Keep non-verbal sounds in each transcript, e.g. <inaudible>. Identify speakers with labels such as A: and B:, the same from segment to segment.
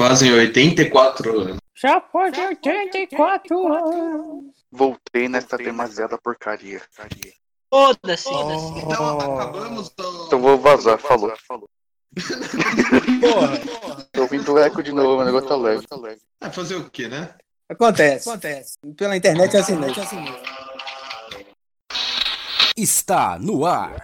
A: Fazem 84 anos.
B: Já pode 84 anos.
C: Voltei nesta demasiada porcaria.
D: Foda-se.
A: Então acabamos do...
C: Então vou vazar, falou.
B: Porra.
C: Tô ouvindo eco de novo, o negócio tá leve.
A: Ah, fazer o quê, né?
B: Acontece. Acontece. Pela internet é assim mesmo.
E: Está no ar.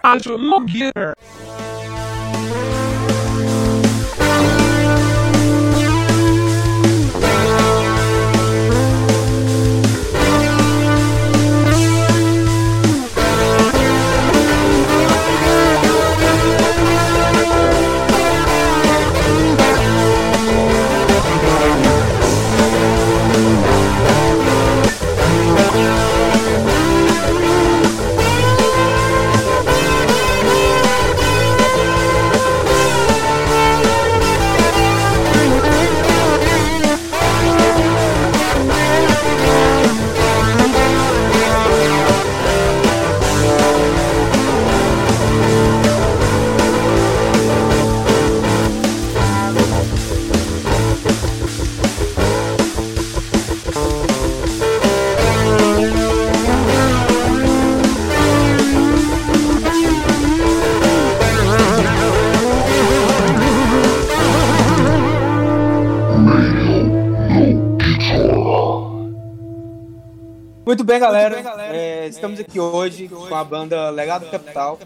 B: Muito bem, galera. É, estamos aqui hoje com a banda Legado Capital.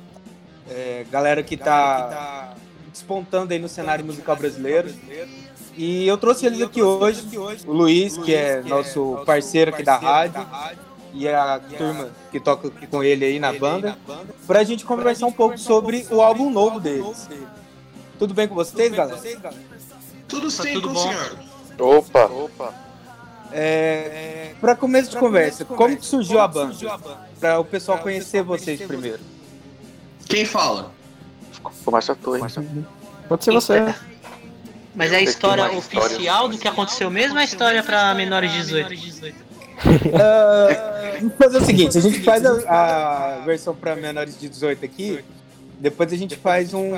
B: É, galera que está despontando aí no cenário musical brasileiro. E eu trouxe eles aqui hoje, o Luiz, que é nosso parceiro aqui da rádio, e a turma que toca com ele aí na banda, para a gente conversar um pouco sobre o álbum novo deles. Tudo bem com vocês, galera?
A: Tudo sim,
D: tudo
A: com o
D: bom.
A: senhor.
C: Opa, opa.
B: É, para começo de conversa, como que surgiu a banda? Para o pessoal conhecer vocês primeiro.
A: Quem fala?
C: Começa a hein?
F: Pode ser você.
D: Mas é a história oficial do que aconteceu mesmo ou é a história pra menores de 18?
B: Ah, vamos fazer o seguinte: a gente faz a, a versão para menores de 18 aqui, depois a gente faz um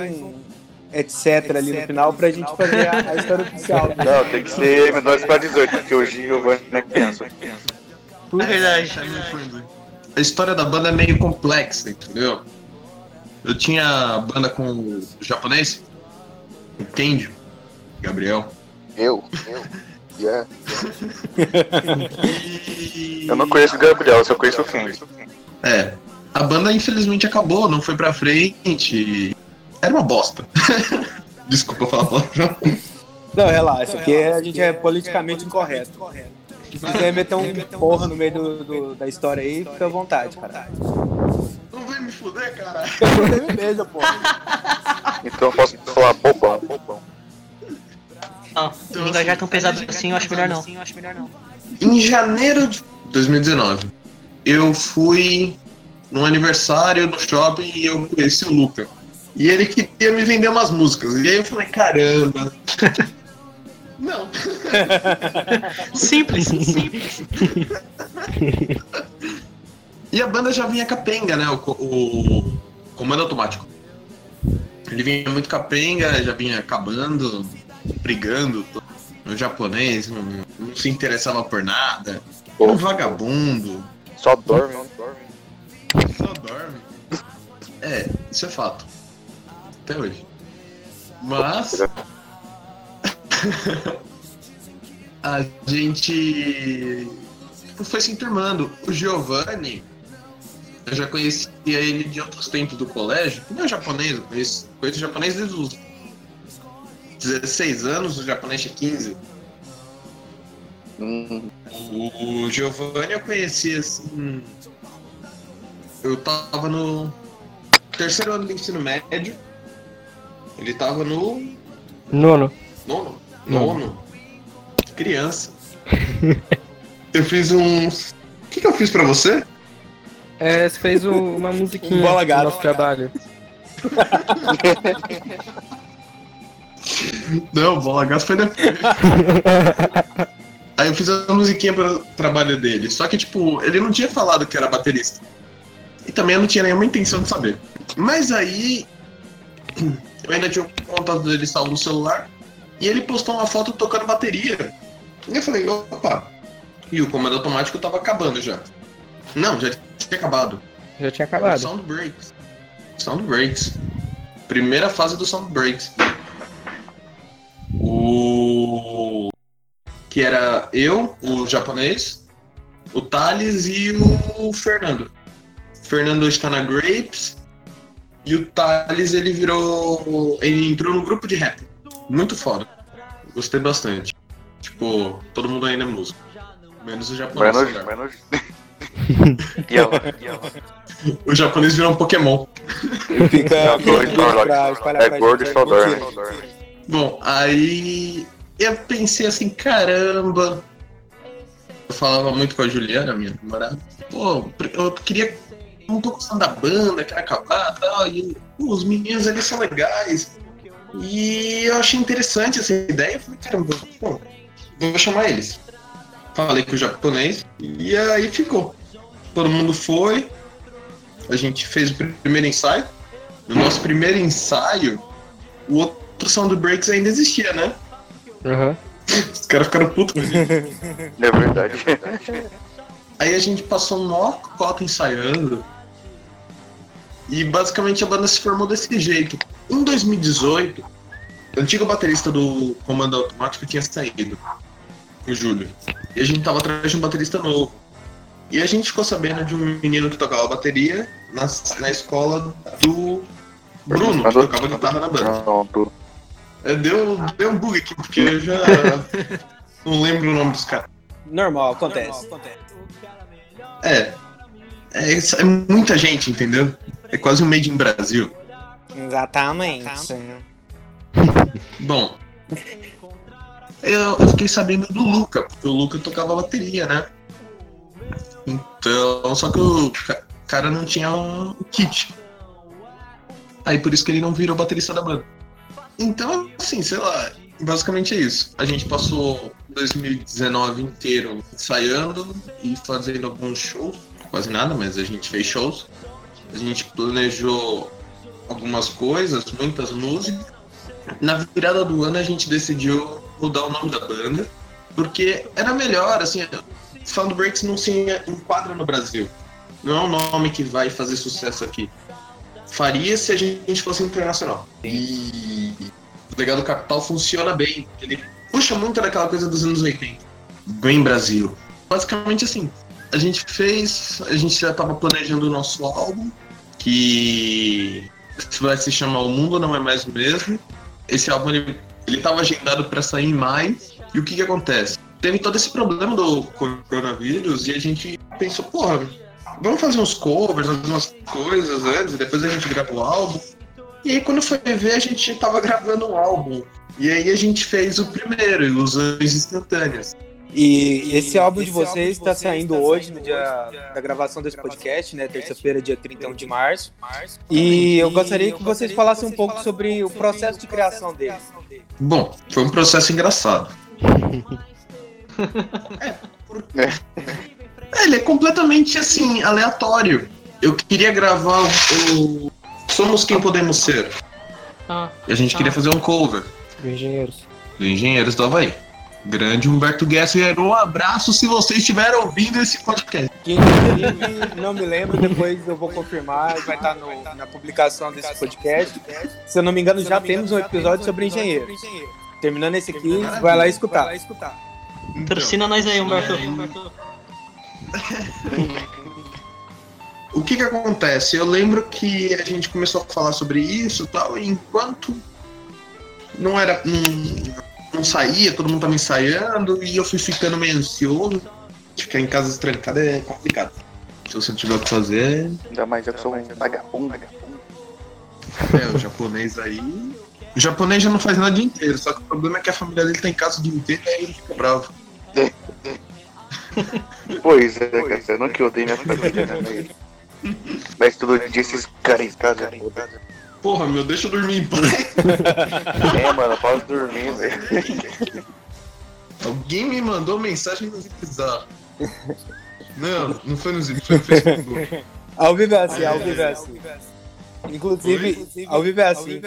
B: etc ali no final pra gente fazer a, <laughs> a história oficial.
C: Não, tem que ser menores para 18, porque o Giovanni é criança.
D: É verdade.
A: A história da banda é meio complexa, entendeu? Eu tinha banda com o japonês, entende? Gabriel.
C: Eu? Eu? Yeah.
A: E...
C: Eu não conheço o Gabriel, eu só conheço o Fendi.
A: É. A banda infelizmente acabou, não foi pra frente. Era uma bosta. <laughs> Desculpa falar palavrão.
B: Não, relaxa, porque a gente é politicamente incorreto. Se quiser meter um porra no meio do, do- da história aí, fica à vontade, cara.
A: Não vai me fuder, cara.
B: Beleza, porra.
C: Então eu posso falar bobão, bobão.
D: Não, o linguajar tão pesado assim, eu acho melhor não.
A: Em janeiro de 2019, eu fui num aniversário no shopping e eu conheci o Luca. E ele queria me vender umas músicas. E aí eu falei, caramba. <laughs> Não. <laughs>
D: Simples, simples.
A: E a banda já vinha capenga, né? O, o comando automático. Ele vinha muito capenga, já vinha acabando, brigando no japonês, não, não se interessava por nada. Era um vagabundo,
C: Só dorme, não dorme.
A: só dorme. É, isso é fato. Até hoje. Mas <laughs> a gente tipo, foi se enturmando. O Giovanni, eu já conhecia ele de outros tempos do colégio. Não é japonês, eu conheço, conheço japonês desde os 16 anos, o japonês tinha 15.
C: Hum,
A: O Giovanni eu conheci assim. Eu tava no terceiro ano do ensino médio. Ele tava no
F: Nono.
A: nono.
F: Nono.
A: Nono. Criança. <laughs> Eu fiz um. O que, que eu fiz pra você?
F: É, você fez o- uma musiquinha
B: Bola
F: do
B: gato.
F: nosso trabalho. <laughs>
A: Não, bola gato foi depois. <laughs> Aí eu fiz a musiquinha para o trabalho dele. Só que, tipo, ele não tinha falado que era baterista. E também eu não tinha nenhuma intenção de saber. Mas aí. Eu ainda tinha o contato dele salvo no celular. E ele postou uma foto tocando bateria. E eu falei, opa. E o comando automático tava acabando já. Não, já tinha acabado.
F: Já tinha
A: Era
F: acabado.
A: Sound Breaks. Sound Breaks. Primeira fase do Sound Breaks. O. Que era eu, o japonês, o Thales e o Fernando. O Fernando está na Grapes. E o Thales ele virou. Ele entrou no grupo de rap. Muito foda. Gostei bastante. Tipo, todo mundo ainda é músico. Menos o japonês.
C: Menos.
A: né?
C: Menos. <laughs> E? E ela?
A: O japonês virou um Pokémon.
B: Fica
C: É gordo e
B: pra espalhar
C: É
B: pra
C: gordo e só dorme.
A: Bom, aí eu pensei assim, caramba. Eu falava muito com a Juliana, minha namorada. Pô, eu queria. Não tô gostando da banda, quero acabar e tal. E os meninos ali são legais. E eu achei interessante essa ideia. Eu falei, caramba, pô, vou chamar eles. Falei com o japonês e aí ficou. Todo mundo foi. A gente fez o primeiro ensaio. No nosso primeiro ensaio, o outro Sound Breaks ainda existia, né?
F: Aham.
A: Os caras ficaram putos com a gente.
C: É verdade.
A: Aí a gente passou um maior cota ensaiando. E basicamente a banda se formou desse jeito. Em 2018, o antigo baterista do Comando Automático tinha saído, o Júlio. E a gente tava atrás de um baterista novo. E a gente ficou sabendo de um menino que tocava bateria na, na escola do Bruno, que tocava guitarra na banda. É, Deu, deu um bug aqui, porque eu já <laughs> não lembro o nome dos caras.
B: Normal, acontece.
A: É. É, isso- é muita gente, entendeu? É quase um made in Brasil.
B: Exatamente. <laughs>
A: Bom. Eu, eu fiquei sabendo do Luca, porque o Luca tocava bateria, né? Então, só que o ca- cara não tinha um kit. Aí por isso que ele não virou baterista da banda. Então, assim, sei lá, basicamente é isso. A gente passou 2019 inteiro ensaiando e fazendo alguns shows, quase nada, mas a gente fez shows. A gente planejou algumas coisas, muitas músicas. Na virada do ano a gente decidiu mudar o nome da banda, porque era melhor, assim, Sound Breaks não se enquadra no Brasil. Não é um nome que vai fazer sucesso aqui. Faria se a gente fosse internacional. E o Legado Capital funciona bem. Ele puxa muito daquela coisa dos anos 80. Bem Brasil. Basicamente assim, a gente fez, a gente já estava planejando o nosso álbum, que vai se chamar O Mundo Não É Mais o Mesmo. Esse álbum ele, ele tava agendado para sair em maio. E o que que acontece? Teve todo esse problema do coronavírus e a gente pensou, porra, vamos fazer uns covers, algumas coisas antes, depois a gente grava o álbum. E aí quando foi ver, a gente tava gravando um álbum. E aí a gente fez o primeiro, Ilusões Instantâneas.
B: E esse álbum de vocês está saindo hoje, no dia da gravação desse podcast, né? Terça-feira, dia 31 de março. E eu gostaria que vocês falassem um pouco sobre o processo de criação dele.
A: Bom, foi um processo engraçado. É, porque- É, ele é completamente assim, aleatório. Eu queria gravar o Somos Quem Podemos Ser.
D: Ah,
A: E a gente queria fazer um cover
F: Engenheiros.
A: do Engenheiros do Havaí. Grande Humberto Guesser, um abraço se vocês estiverem ouvindo esse podcast.
B: Que inclusive, não me lembro, depois eu vou confirmar, vai estar no- na publicação desse podcast. Se eu não me engano, já temos um episódio sobre engenheiro. Terminando esse aqui, vai lá escutar.
A: Então,
D: patrocina nós aí, Humberto.
A: o que que acontece? Eu lembro que a gente começou a falar sobre isso e tal, e enquanto não era. Não, não saía, todo mundo tava ensaiando, e eu fui ficando meio ansioso. Ficar em casa trancada é complicado. Se você não tiver o que fazer,
C: Ainda mais eu que sou um vagabundo.
A: é, o japonês aí. O japonês já não faz nada o dia inteiro, só que o problema é que a família dele tá em casa o dia inteiro e aí ele fica bravo. <laughs>
C: Pois é, cara, eu não que odeio minha família, né? Mas, mas todo dia esses caras em casa.
A: Porra, meu, deixa eu dormir em paz. <laughs>
C: É, mano, eu posso dormir, velho.
A: Alguém me mandou mensagem no Zap Não, não foi no Zip, foi no Facebook.
B: Ao vivo é assim, ao vivo é assim. Inclusive, ao vivo é assim.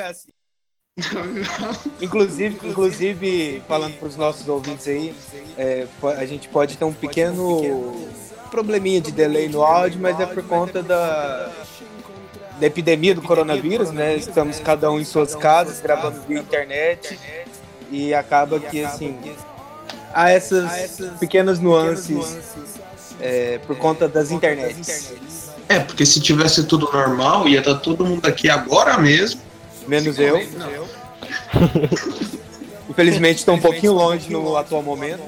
B: Inclusive, inclusive falando para os nossos ouvintes aí, é, a gente pode ter um pequeno probleminha de delay no áudio, mas é por conta da, da epidemia do coronavírus, né? Estamos cada um em suas casas, gravando via internet e acaba que assim há essas pequenas nuances é, por conta das internets.
A: É, porque se tivesse tudo normal, ia estar todo mundo aqui agora mesmo.
B: Menos eu. <laughs> Infelizmente estou um pouquinho longe no atual momento.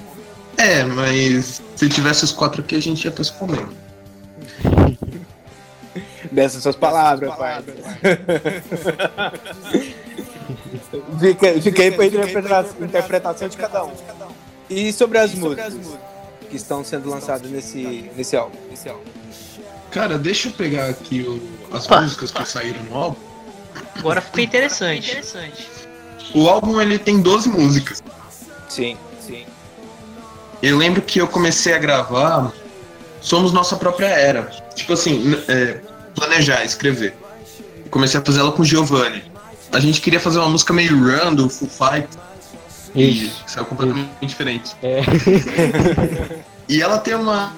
A: É, mas se tivesse os quatro aqui, a gente ia estar se comendo. <laughs>
B: Dessas suas palavras, pai. fica, fica aí para interpretação, interpretação de cada um. E sobre as músicas que estão sendo lançadas nesse, nesse álbum?
A: Cara, deixa eu pegar aqui o- as
D: Pá.
A: músicas que saíram no álbum.
D: Agora ficou interessante.
A: O álbum ele tem 12 músicas.
B: Sim, sim.
A: Eu lembro que eu comecei a gravar Somos Nossa Própria Era. Tipo assim, é, planejar, escrever. Eu comecei a fazer ela com o Giovanni. A gente queria fazer uma música meio run do Full Fight. E
F: Isso.
A: saiu completamente diferente.
F: É. <laughs>
A: E ela tem uma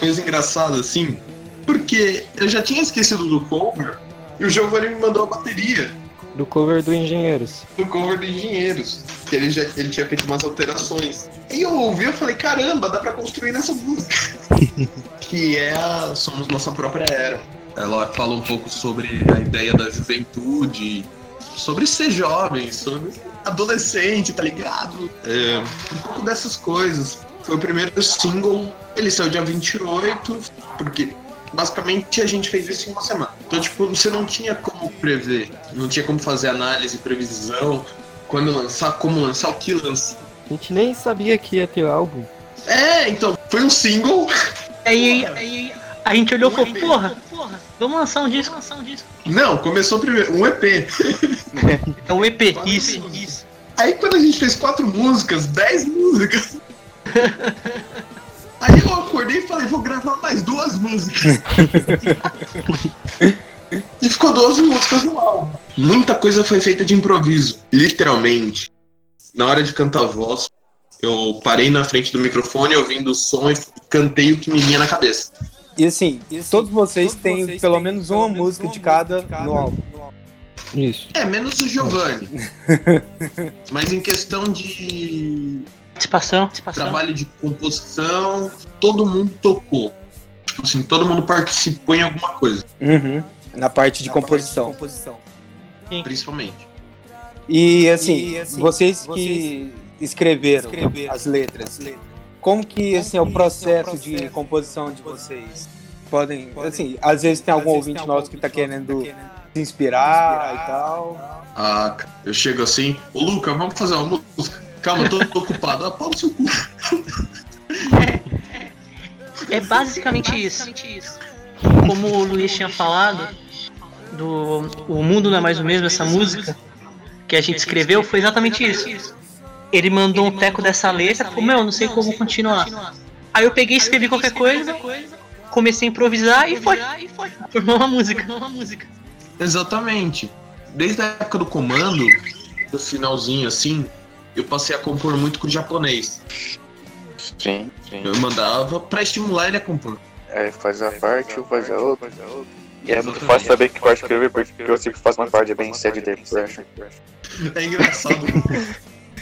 A: coisa engraçada assim, porque eu já tinha esquecido do cover e o Giovanni me mandou a bateria
F: Do cover do Engenheiros.
A: do cover do Engenheiros. Que ele, já, ele tinha feito umas alterações. E eu ouvi e falei, caramba, dá pra construir nessa música. <laughs> que é a Somos Nossa Própria Era. Ela fala um pouco sobre a ideia da juventude, sobre ser jovem, sobre adolescente, tá ligado? É, um pouco dessas coisas. Foi o primeiro single, ele saiu dia 28, porque basicamente a gente fez isso em uma semana. Então, tipo, você não tinha como prever, não tinha como fazer análise, previsão, quando lançar, como lançar, o que lançar.
F: A gente nem sabia que ia ter álbum.
A: É, então, foi um single.
D: Aí, aí a gente olhou e falou, porra, porra, vamos lançar um disco, lançar um disco.
A: Não, começou primeiro, um EP. <laughs>
D: É o EP, isso, isso.
A: Aí quando a gente fez quatro músicas, dez músicas. <laughs> Aí eu acordei e falei, vou gravar mais duas músicas. <laughs> e ficou 12 músicas no álbum. Muita coisa foi feita de improviso, literalmente. Na hora de cantar a voz, eu parei na frente do microfone, ouvindo o som e cantei o que me vinha na cabeça.
B: E assim, todos vocês têm pelo menos uma música de cada no álbum.
F: Isso.
A: É, menos o Giovanni. <laughs> Mas em questão de
D: Participação, participação.
A: trabalho de composição, todo mundo tocou. Tipo assim, todo mundo participou em alguma coisa,
B: Uhum. Na parte de composição.
A: principalmente.
B: E assim, vocês que escreveram as letras, como que assim, é o processo de composição de vocês? Podem, assim, às vezes tem algum ouvinte nosso que tá querendo se inspirar e tal.
A: Ah, eu chego assim, ô Luca, vamos fazer uma música. Calma, eu tô, tô ocupado. Ah, pau no seu cu.
D: É basicamente isso. Como o Luiz tinha falado, do O Mundo Não É Mais o Mesmo, essa música que a gente escreveu, foi exatamente isso. Ele mandou um teco dessa letra, falou, meu, não sei como continuar. Aí eu peguei e escrevi qualquer coisa, comecei a improvisar e foi. Formou uma música.
A: Exatamente. Desde a época do comando, no finalzinho assim, eu passei a compor muito com o japonês.
C: Sim, sim.
A: Eu mandava pra estimular ele a compor.
C: É, faz a parte, eu faz a outra. E é muito fácil saber que parte escrever, porque eu sempre faço uma parte bem sede depression.
A: É engraçado.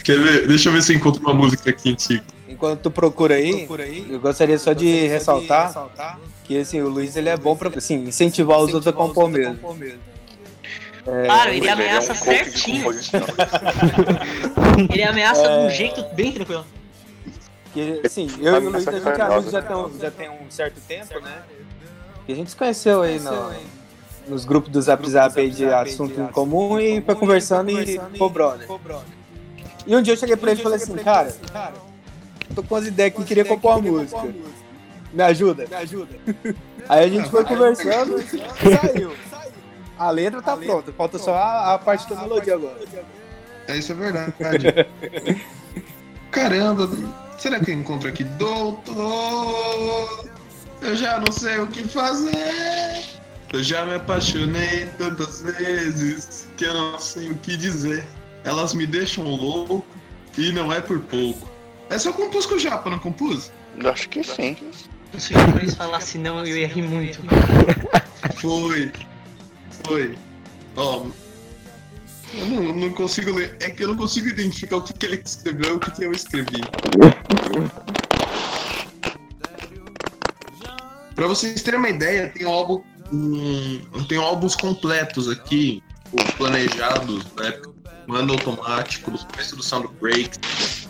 A: Quer ver? Deixa eu ver se eu encontro uma música aqui antiga.
B: Enquanto tu procura aí, eu gostaria só de ressaltar que assim, o Luiz ele é bom pra assim, incentivar os outros a compor mesmo.
D: Claro, ele
C: é um
D: ameaça certinho. <laughs> Ele ameaça de um jeito bem tranquilo.
B: Que, assim, eu e o Luiz a gente é amigo já tem, já tem um certo tempo, né? E a gente se conheceu aí no, nos grupos do Zap Zap aí de assunto em comum e foi conversando e ficou brother. E um dia eu cheguei pra ele e falei assim, cara, tô com umas ideias que queria compor uma música. Me ajuda? Me ajuda. <laughs> Aí a gente foi conversando e saiu. A letra tá pronta, falta só a, a parte da melodia agora.
A: É, isso é verdade. <laughs> Caramba, será que eu encontro aqui? Doutor, eu já não sei o que fazer. Eu já me apaixonei tantas vezes que eu não sei o que dizer. Elas me deixam louco e não é por pouco. Essa eu compus com o Japa, não compus?
C: Acho que sim.
D: Se o Luiz falasse não, eu ia rir muito.
A: Foi. Foi. Ó. eu não, não consigo ler. É que eu não consigo identificar o que, que ele escreveu e o que, que eu escrevi. Pra vocês terem uma ideia, tem um álbum. Um, tem álbuns completos aqui, tipo, planejados, né? Mando automático, do começo do Breaks,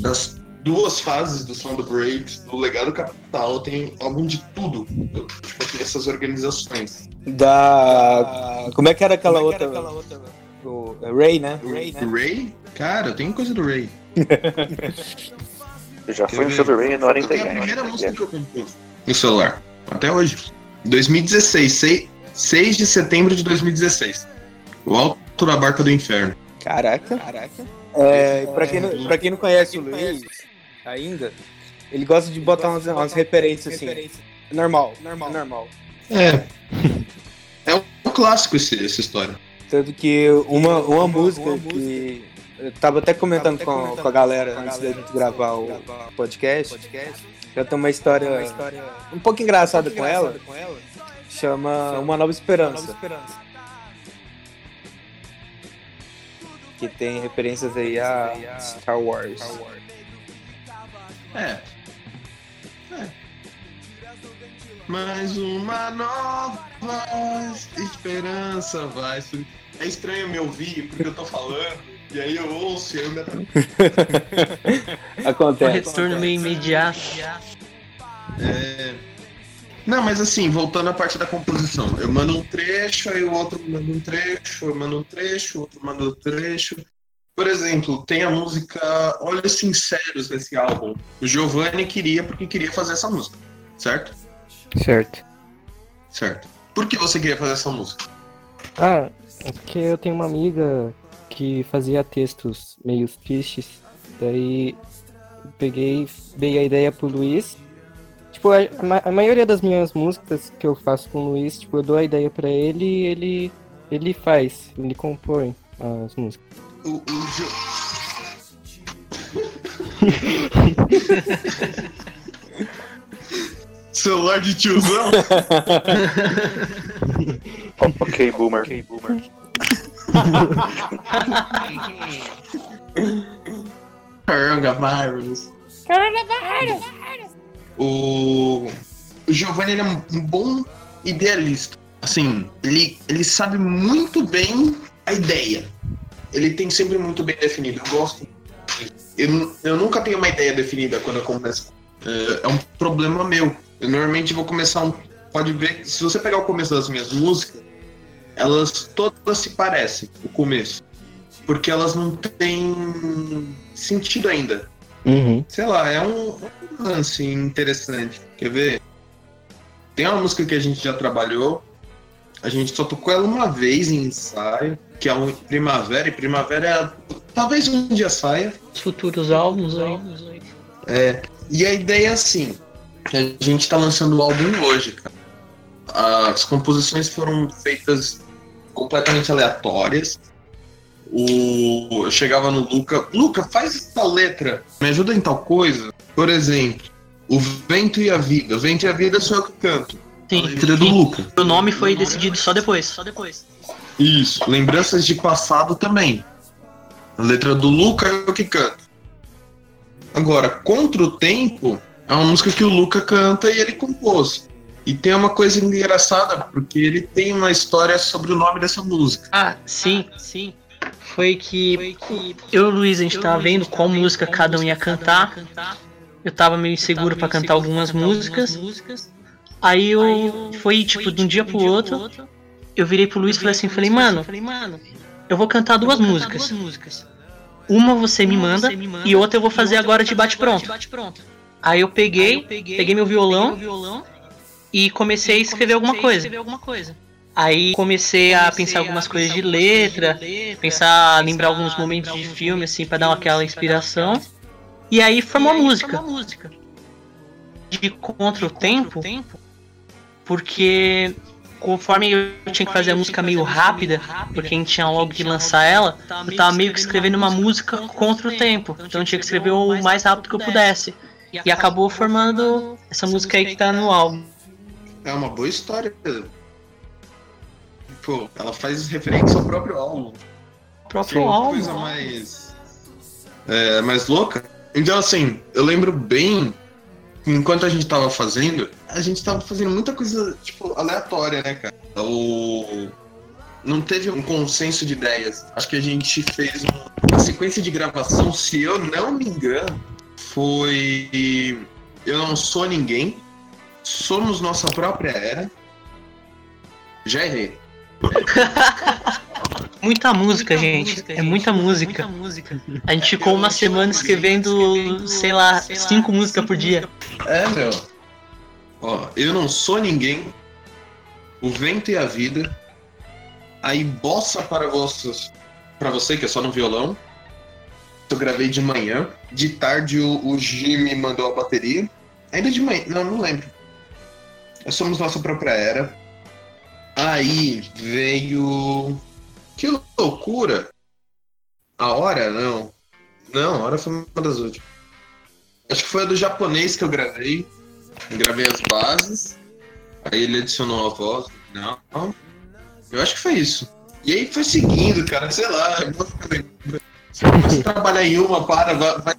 A: das duas fases do Sound Breaks, do Legado Capital, tem álbum de tudo. Tipo, tem essas organizações.
B: Da. Como é que era aquela outra? O Ray, né?
A: Ray, Ray? Cara, eu tenho coisa do Ray. <laughs>
C: Eu já fui no show do Ray na hora
A: Foi a primeira música que eu compus no celular. Até hoje. 2016, 6, 6 de setembro de 2016. O Alto da Barca do Inferno.
B: Caraca. Caraca. É, pra, quem não, pra quem não conhece o Luiz ainda, ele gosta de botar umas, umas referências assim. Normal, normal, normal.
A: É. É um clássico esse, essa história.
B: Tanto que uma, uma música que eu tava até comentando com, com a galera antes da gente gravar o podcast. Já tem uma história um pouco engraçada com ela. Chama Uma Nova Esperança. Que tem referências aí a Star Wars.
A: É. É. Mais uma nova esperança vai. É estranho me ouvir porque eu tô falando, e aí eu ouço e eu ainda. <laughs>
D: Um
B: Acontece.
D: retorno meio imediato.
A: É... Não, mas assim, voltando à parte da composição, eu mando um trecho, aí o outro manda um trecho, eu mando um trecho, o outro manda um trecho. Por exemplo, tem a música Olhos Sinceros desse álbum. O Giovanni queria porque queria fazer essa música, certo?
F: Certo.
A: Certo. Por que você queria fazer essa música?
F: Ah, é porque eu tenho uma amiga que fazia textos meio tristes. Daí peguei, dei a ideia pro Luiz. Tipo, a, a ma- a maioria das minhas músicas que eu faço com o Luiz, tipo, eu dou a ideia pra ele e ele, ele faz, ele compõe as músicas.
A: O, o Jo- Celular de tiozão?
C: Ok, boomer. <laughs>
A: Coronavirus. O, o Giovanni ele é um bom idealista. Assim, ele, ele sabe muito bem a ideia. Ele tem sempre muito bem definido. Eu gosto. Eu, eu nunca tenho uma ideia definida quando eu começo. É, é um problema meu. Eu normalmente vou começar um. Pode ver, se você pegar o começo das minhas músicas, elas todas se parecem, o começo. Porque elas não têm sentido ainda
F: Uhum.
A: sei lá, é um, um lance interessante. Quer ver? Tem uma música que a gente já trabalhou, a gente só tocou ela uma vez em ensaio, que é um Primavera, e Primavera é, talvez um dia saia.
D: Os futuros álbuns aí.
A: É, e a ideia é assim: a gente tá lançando o álbum hoje, cara. As composições foram feitas completamente aleatórias. O, eu chegava no Luca, Luca, faz essa letra, me ajuda em tal coisa. Por exemplo, o vento e a vida. O vento e a vida sou eu que canto. A
D: Sim.
A: letra é do Luca.
D: O nome foi decidido só depois. Só depois.
A: Isso, lembranças de passado também. A letra do Luca é eu que canto. Agora, Contra o Tempo é uma música que o Luca canta e ele compôs. E tem uma coisa engraçada, porque ele tem uma história sobre o nome dessa música.
D: Ah, sim, sim. Foi que eu e o Luiz, a gente tava vendo qual música cada um ia cantar. Eu tava meio inseguro pra cantar algumas músicas. Aí eu foi tipo de um dia pro outro. Eu virei pro Luiz e falei assim, falei, mano, eu vou cantar duas músicas. Uma você me manda e outra eu vou fazer agora de bate pronto. Aí eu peguei, peguei meu violão e comecei a escrever alguma coisa. Aí comecei a pensar algumas coisas de letra, pensar, lembrar alguns momentos de filme assim pra dar aquela inspiração. E aí formou a música. De contra o tempo, porque conforme eu tinha que fazer a música meio rápida, porque a gente tinha logo de lançar ela, eu tava meio que escrevendo uma música contra o tempo. Então eu tinha que escrever o mais rápido que eu pudesse. E acabou formando essa música aí que tá no álbum.
A: É uma boa história. Pô, ela faz referência ao próprio álbum.
D: O próprio
A: Sim,
D: álbum.
A: coisa mais. É, mais louca. Então, assim, eu lembro bem. Enquanto a gente tava fazendo, a gente tava fazendo muita coisa, tipo, aleatória, né, cara? O... Não teve um consenso de ideias. Acho que a gente fez uma sequência de gravação, se eu não me engano, foi. Eu não sou ninguém. Somos nossa própria era. Já errei.
D: Muita música, gente. É muita música. A gente ficou uma semana escrevendo, sei lá, cinco músicas por dia.
A: É, meu. Ó, eu não sou ninguém. O vento e a vida. Aí bossa para vocês. Para você que é só no violão. Eu gravei de manhã. De tarde o, o me mandou a bateria. Ainda de manhã. Não, não lembro. Nós somos nossa própria era. Aí veio. Que loucura! A hora, não. Não, a hora foi uma das últimas. Acho que foi a do japonês que eu gravei. Gravei as bases. Aí ele adicionou a voz. Não. Eu acho que foi isso. E aí foi seguindo, cara. Sei lá. lembrando. Você trabalha em uma, para, vai.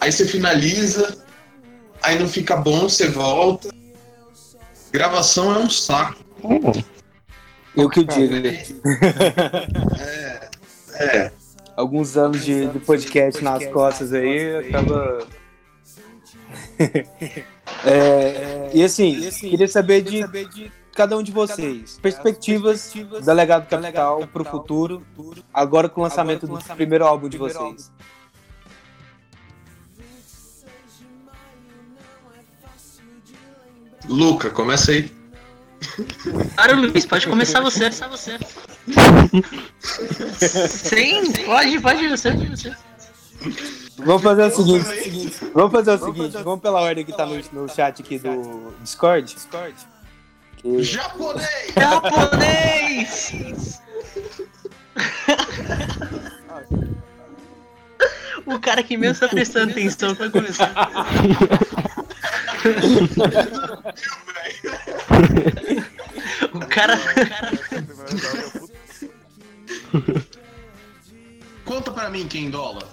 A: Aí você finaliza. Aí não fica bom, você volta. Gravação é um saco.
B: Eu que digo.
A: É. É.
B: Alguns anos de, de podcast nas costas aí, acaba. É, e assim, queria saber de cada um de vocês, perspectivas da Legado Capital para o futuro, agora com o lançamento do primeiro álbum de vocês.
A: Luca, começa aí.
D: Claro, Luiz, pode começar você. Sim, pode, pode você. você.
B: Vamos fazer o seguinte, vamos fazer o seguinte, vamos pela ordem que tá no, no chat aqui do Discord. Que-
A: Japonês!
D: Japonês! <laughs> o cara que mesmo tá prestando atenção pra começar. <laughs> <laughs> o cara.
A: Conta pra mim quem dólar.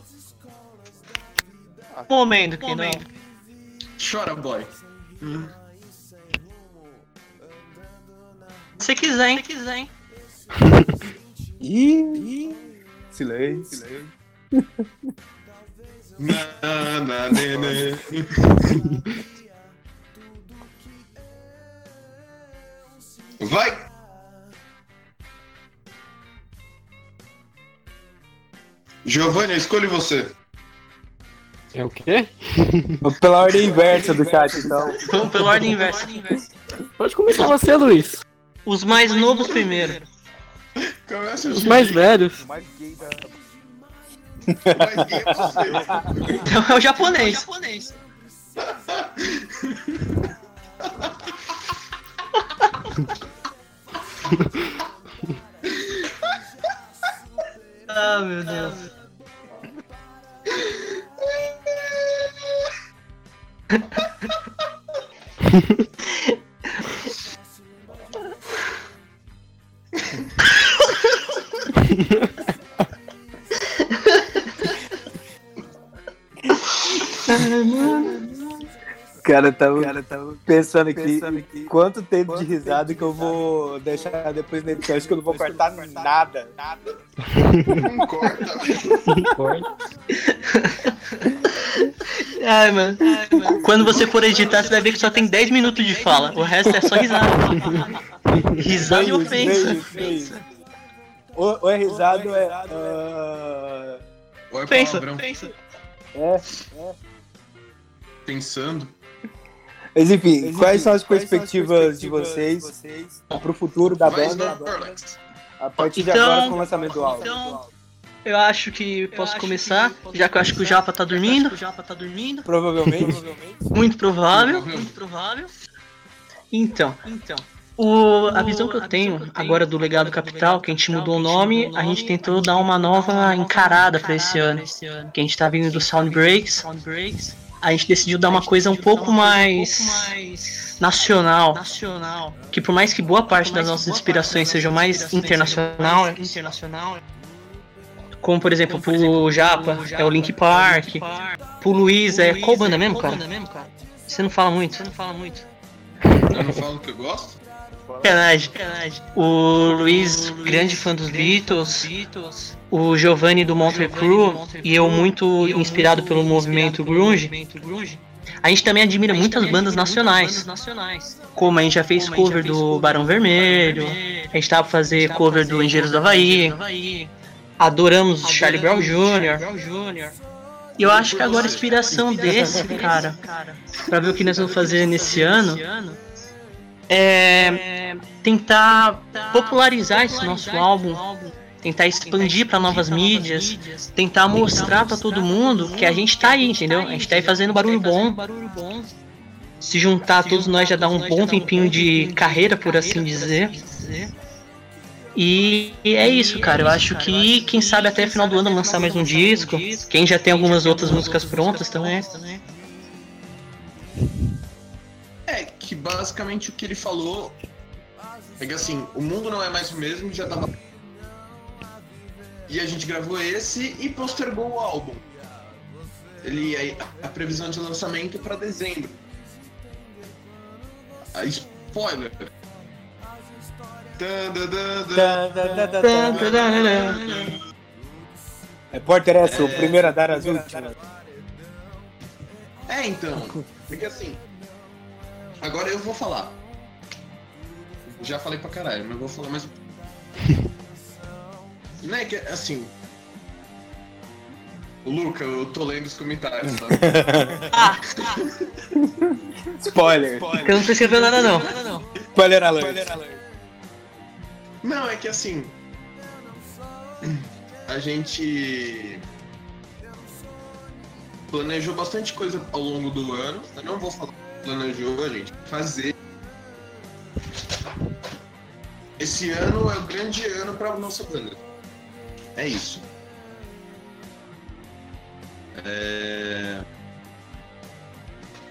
D: Momento que não.
A: Chora, boy.
D: Se quiser, hein? Se quiser, hein?
B: Ih, silêncio.
A: Na, na, ne, ne. <laughs> Vai! Giovanni, escolhe você.
F: É o quê?
B: Pela ordem inversa do chat, então.
D: Vamos pela ordem inversa.
F: Pode começar você, Luiz.
D: Os mais novos primeiro.
A: Começa
F: Os mais velhos.
A: o mais gay é você.
D: Então é o japonês. <laughs> <laughs> ah, meu Deus. <laughs>
B: Cara, tava, pensando, aqui, quanto tempo de risada que eu vou deixar depois na edição. Acho que eu não vou cortar nada. nada.
A: Não <laughs> corta.
D: Ai, mano. Quando você for editar, você vai ver que só tem 10 minutos de fala. O resto é só risada. Risada e ofensa.
B: Ou, ou é risada ou é. ah,
A: Olha
D: Pensa,
A: palavrão.
D: pensa.
B: é.
A: Pensando.
B: Mas enfim, quais são as perspectivas de vocês pro futuro da banda a partir de
D: Então-
B: agora com o lançamento do álbum?
D: Então, eu acho que posso começar, já que eu acho que o Japa tá dormindo. O Japa tá dormindo.
B: Provavelmente.
D: Muito provável. Muito provável. Então, então. O, a visão que eu tenho agora do Legado Capital, que a gente mudou o nome, a gente tentou dar uma nova encarada para esse ano. Que a gente tá vindo do Sound Breaks. A gente decidiu dar uma coisa um pouco mais nacional. Que por mais que boa parte das nossas inspirações sejam mais internacional, como por exemplo pro Japa é o Link Park, pro Luiz é qual banda mesmo, cara? Você não fala muito. Você não fala muito.
A: Eu não falo que eu gosto?
D: Sacanagem. O Luiz, grande fã dos Beatles. O Giovanni do Motley Crue e eu muito inspirado pelo movimento grunge. A gente também admira muitas bandas nacionais. Como a gente já fez cover do Barão Vermelho, a gente tava fazer cover do Engenheiros do Havaí. Adoramos Charlie Brown Jr. E eu acho que agora a inspiração desse, cara, pra ver o que nós vamos fazer nesse ano, é tentar popularizar esse nosso álbum, tentar expandir para novas mídias, tentar mostrar para todo mundo que a gente tá aí, entendeu? A gente tá aí fazendo barulho bom. Se juntar todos nós já dá um bom tempinho de carreira, por assim dizer. E é isso, cara. Eu acho que quem sabe até final do ano lançar mais um disco. Quem já tem algumas outras músicas prontas também.
A: É, que basicamente o que ele falou é que assim, o mundo não é mais o mesmo, já tava. E a gente gravou esse e postergou o álbum. Ele a, a previsão de lançamento é para dezembro. A spoiler.
B: Repórter é essa, o primeiro a dar as últimas.
A: É, então. Porque assim. Agora eu vou falar. Já falei pra caralho, mas vou falar mais um <laughs> pouco. Não é que, assim. O Luca, eu tô lendo os comentários, tá? <laughs>
B: Spoiler.
D: Eu não tô escrevendo nada não.
B: Spoiler alert.
A: Não, é que assim. A gente. Planejou bastante coisa ao longo do ano. Eu não vou falar que planejou, a gente fazer. Esse ano é o grande ano pra nossa banda. É isso. É...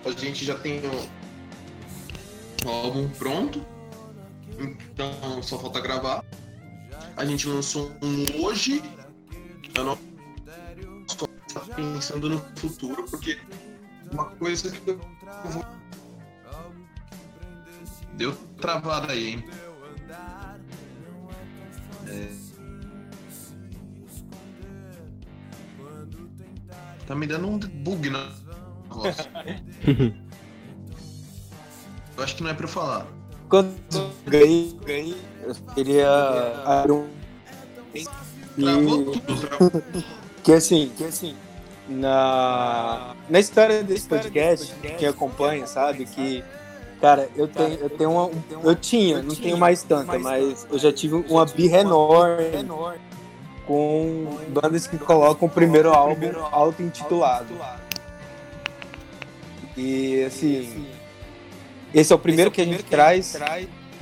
A: A gente já tem o, álbum pronto. Então só falta gravar. A gente lançou um hoje. Eu não estou pensando no futuro, porque uma coisa que eu vou. Deu travada aí, hein? É... Tá me dando um bug na <laughs> voz. eu acho que não é pra eu falar.
B: Quando eu ganhei, ganhei, eu queria abrir um.
A: Travou tudo, travou. <laughs>
B: Que assim, que assim, na, na história desse podcast, quem acompanha sabe que, cara, eu tenho, eu tenho uma, eu tinha, não tenho mais tanta, mas eu já tive uma birra enorme com bandas que colocam o primeiro álbum auto-intitulado. E assim, esse é o primeiro que a gente traz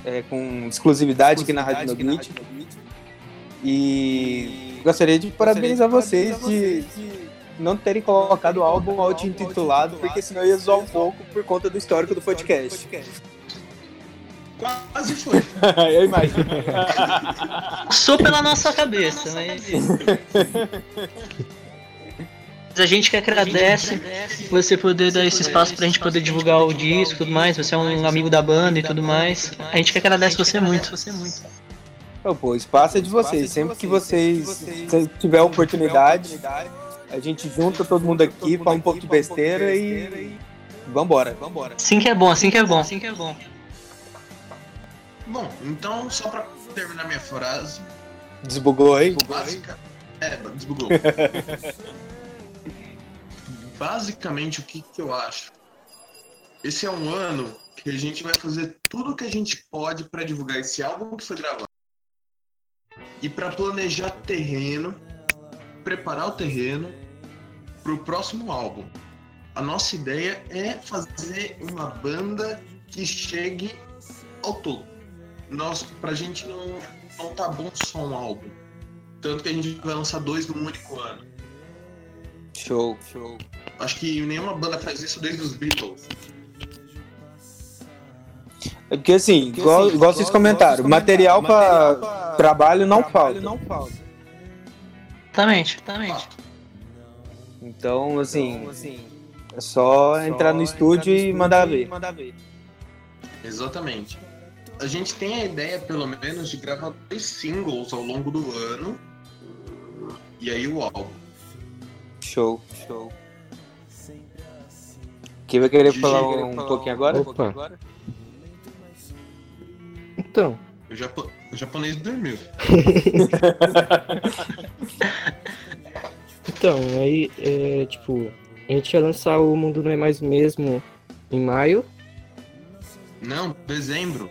B: é, com exclusividade aqui na Rádio Noglit. E gostaria de parabenizar vocês de não terem colocado o álbum auto-intitulado, porque senão ia zoar um pouco por conta do histórico do podcast.
A: Quase foi. <laughs>
B: Eu imagino.
D: Sou pela nossa cabeça, mas. A gente que agradece você poder dar esse espaço pra gente poder divulgar o disco e tudo mais. Você é um amigo da banda e tudo mais. A gente que agradece você muito. Você muito.
B: Pô, o espaço é de vocês. Sempre que vocês tiver oportunidade, a gente junta todo mundo aqui, fala um pouco de besteira e. Vambora. Vambora.
D: Assim que é bom, assim que é bom. Assim que é bom.
A: Bom, então só pra terminar minha frase
B: Desbugou aí?
A: básica. É, desbugou. <laughs> Basicamente, o que, que eu acho? Esse é um ano que a gente vai fazer tudo o que a gente pode pra divulgar esse álbum que foi gravado. E pra planejar terreno, preparar o terreno pro próximo álbum. A nossa ideia é fazer uma banda que chegue ao todo. Nós, pra gente não, não tá bom só um álbum. Tanto que a gente vai lançar dois num único ano.
B: Show, show.
A: Acho que nenhuma banda faz isso desde os Beatles.
B: É porque assim, porque, igual, assim, igual vocês comentaram, material, material para trabalho não falta. Não falta.
D: Exatamente, exatamente.
B: Então, assim, então, assim é só, só entrar no estúdio, entrar no e, mandar e mandar ver.
A: Exatamente. A gente tem a ideia, pelo menos, de gravar dois singles ao longo do ano. E aí o álbum.
B: Show, show. Quem vai querer falar um, um pouquinho agora?
F: Opa. Então.
A: O, Japo... o japonês dormiu. <laughs>
F: então, aí, é, tipo, a gente ia lançar o Mundo Não É Mais Mesmo em maio.
A: Não, dezembro.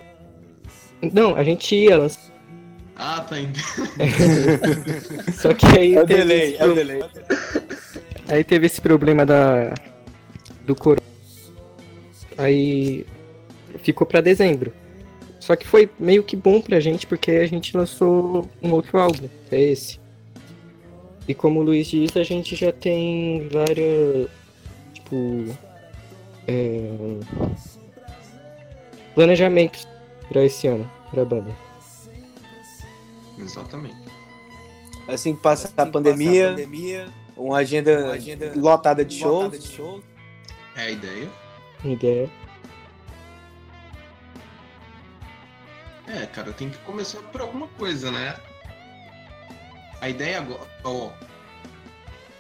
F: Não, a gente ia lançar.
A: Ah, tá indo. <laughs>
F: Só que aí.
B: É o delay, é o delay.
F: Aí teve esse problema da. do corona. Aí ficou para dezembro. Só que foi meio que bom pra gente porque a gente lançou um outro álbum, é esse. E como o Luiz disse, a gente já tem várias. Tipo. É, planejamentos para esse ano, pra banda.
A: Exatamente.
B: Assim que passa assim a, pandemia, a pandemia, uma agenda, uma agenda lotada de shows. Show.
A: É a ideia.
F: Ideia.
A: É, cara, tem que começar por alguma coisa, né? A ideia agora. Ó,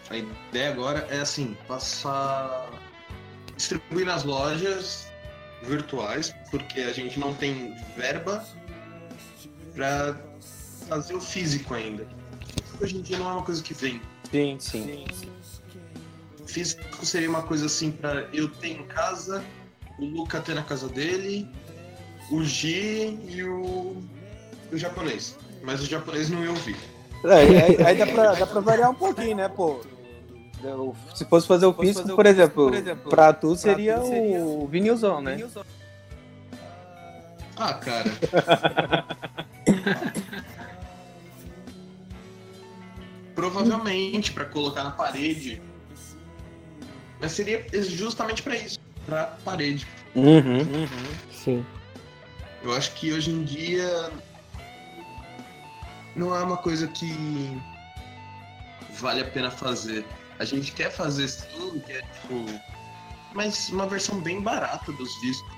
A: a ideia agora é assim, passar. distribuir nas lojas virtuais, porque a gente não tem verba para fazer o físico ainda. Hoje em dia não é uma coisa que vem.
B: Sim, sim.
A: Físico seria uma coisa assim para eu ter em casa, o Luca ter na casa dele, o G e o, o japonês. Mas o japonês não ia ouvir.
B: É, aí, aí dá, pra, dá pra variar um pouquinho, né, pô? Se fosse fazer o físico, fazer por, exemplo, por exemplo, pra tu seria, pra seria o vinilzão, né? Vinilzão.
A: Ah, cara. <laughs> Provavelmente para colocar na parede. Mas seria justamente para isso, para parede.
B: Uhum. Uhum.
F: Sim.
A: Eu acho que hoje em dia não é uma coisa que vale a pena fazer. A gente quer fazer sim, quer tipo, mas uma versão bem barata dos discos.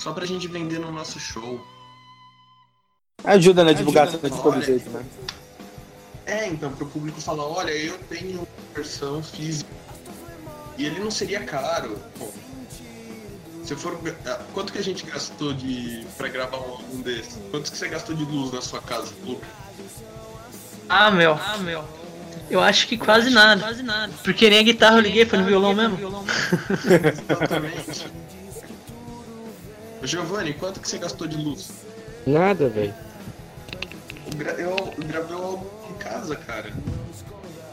A: Só pra gente vender no nosso show.
B: Ajuda na divulgação de todo jeito, né?
A: É, então, pro público falar, olha, eu tenho versão física. E ele não seria caro. Pô, se for. Ah, quanto que a gente gastou de. pra gravar um álbum desse? Quanto que você gastou de luz na sua casa, Luca?
D: Ah, meu. Ah, meu. Eu acho que quase acho nada. Quase nada. Porque nem a guitarra eu liguei, foi no violão mesmo. <laughs>
A: Exatamente. Giovanni, quanto que você gastou de luz?
F: Nada, velho.
A: Eu gravei o álbum em casa, cara.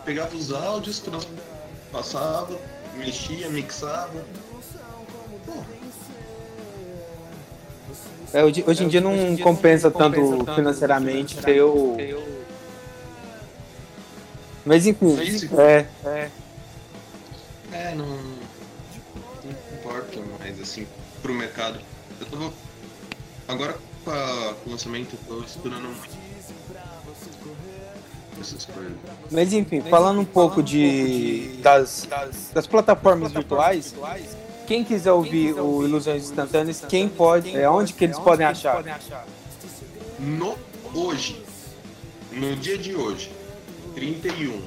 A: Pegava os áudios, passava, mexia, mixava.
B: É, hoje, hoje, em dia não, em dia compensa, não compensa tanto, tanto financeiramente ter o. Mas enfim.
A: É, é. É, não. Não importa mais assim pro mercado. Eu tô. Agora com, a, com o lançamento eu tô estudando muito. Essas coisas.
B: Mas enfim, falando um pouco de, das, das plataformas virtuais quem quiser ouvir o Ilusões Instantâneas, quem pode, é onde que eles podem achar?
A: No hoje, no dia de hoje, 31,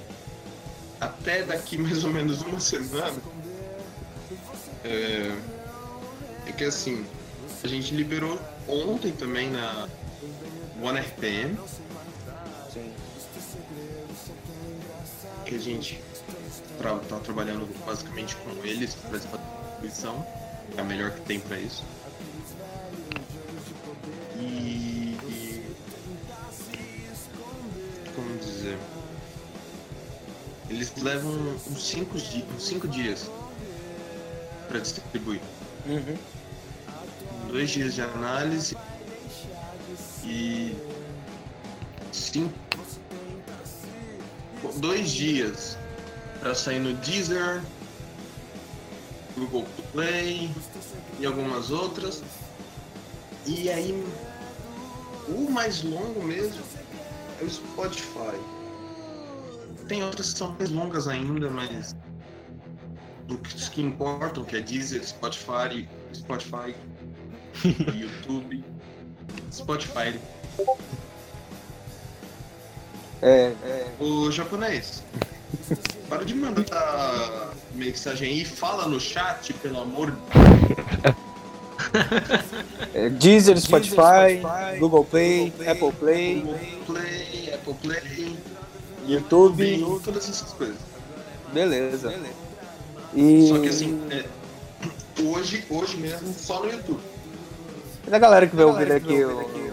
A: até daqui mais ou menos uma semana, é, é que assim, a gente liberou ontem também na One RPM. Que a gente tá trabalhando basicamente com eles para distribuição, é a melhor que tem para isso. E, e, como dizer, eles levam uns 5 di cinco dias para distribuir.
B: Uhum.
A: Dois dias de análise daqui cinco, dois dias para sair no Deezer, Google Play e algumas outras. E aí o mais longo mesmo é o Spotify. Tem outras que são mais longas ainda, mas os que importam, que é Deezer, Spotify, Spotify, YouTube, Spotify.
B: É, é.
A: O japonês, para de mandar mensagem aí, fala no chat, pelo amor
B: é, Deezer, Spotify, Google Play, Apple Play,
A: Google Play, Apple Play,
B: YouTube,
A: YouTube, todas essas coisas.
B: Beleza. E...
A: Só que assim, é, hoje, hoje mesmo, só no YouTube.
B: E a galera que vai ouvir daqui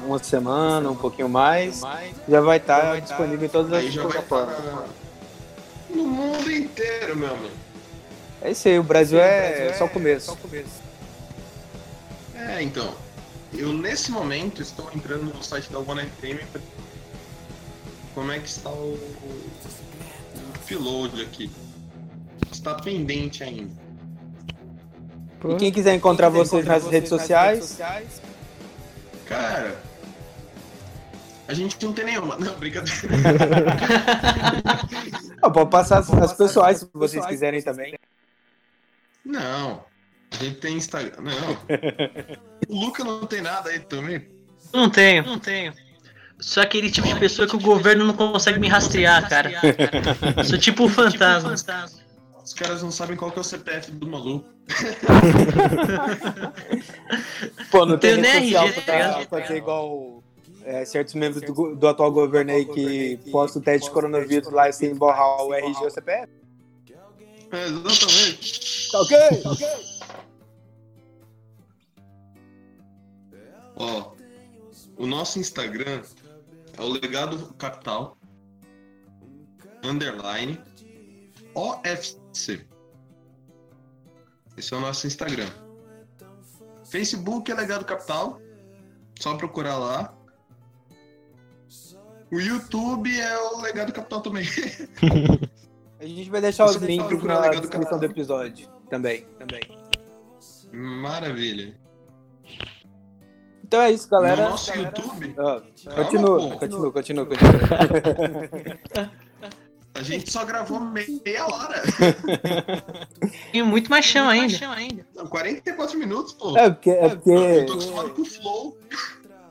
B: uma semana, um pouquinho mais, já vai estar tá disponível em todas as plataformas. Tá
A: no mundo inteiro, meu amigo.
B: É isso aí, o Brasil, é, só o começo.
A: É, então. Eu nesse momento estou entrando no site da One FM pra... como é que está o, o upload aqui. Está pendente ainda.
B: E quem quiser encontrar quem vocês nas, redes, sociais? redes sociais?
A: Cara, a gente não tem nenhuma. Não, brincadeira. <laughs>
B: ah, pode passar as, as pessoais se vocês quiserem também.
A: Não. A gente tem Instagram. Não. <laughs> o Luca não tem nada aí também?
D: Não tenho, não tenho. Sou aquele tipo de pessoa que o governo não consegue me rastrear, cara. Sou tipo um fantasma.
A: Os caras não sabem qual que é o CPF do maluco. <laughs>
B: Pô, não, tem, nem RG, pra, pra ser igual é, certos membros do, do, atual governo aí que postam o teste de coronavírus lá sem borrar o RG ou o CPF.
A: É, exatamente.
B: Tá ok, tá ok.
A: Ó, o nosso Instagram é o Legado Capital underline OFC. Esse é o nosso Instagram. Facebook é Legado Capital. Só procurar lá. O YouTube é o Legado Capital também. <laughs>
B: A gente vai deixar os links na descrição do episódio também. também.
A: Maravilha.
B: Então é isso, galera.
A: No nosso galera... YouTube.
B: Ah, continua, continua, continua, continua. <laughs>
A: A gente só gravou meia hora. <laughs>
D: E muito mais chão ainda.
A: Não, 44 minutos, pô.
B: É porque. É porque... Eu
A: tô acostumado com o flow.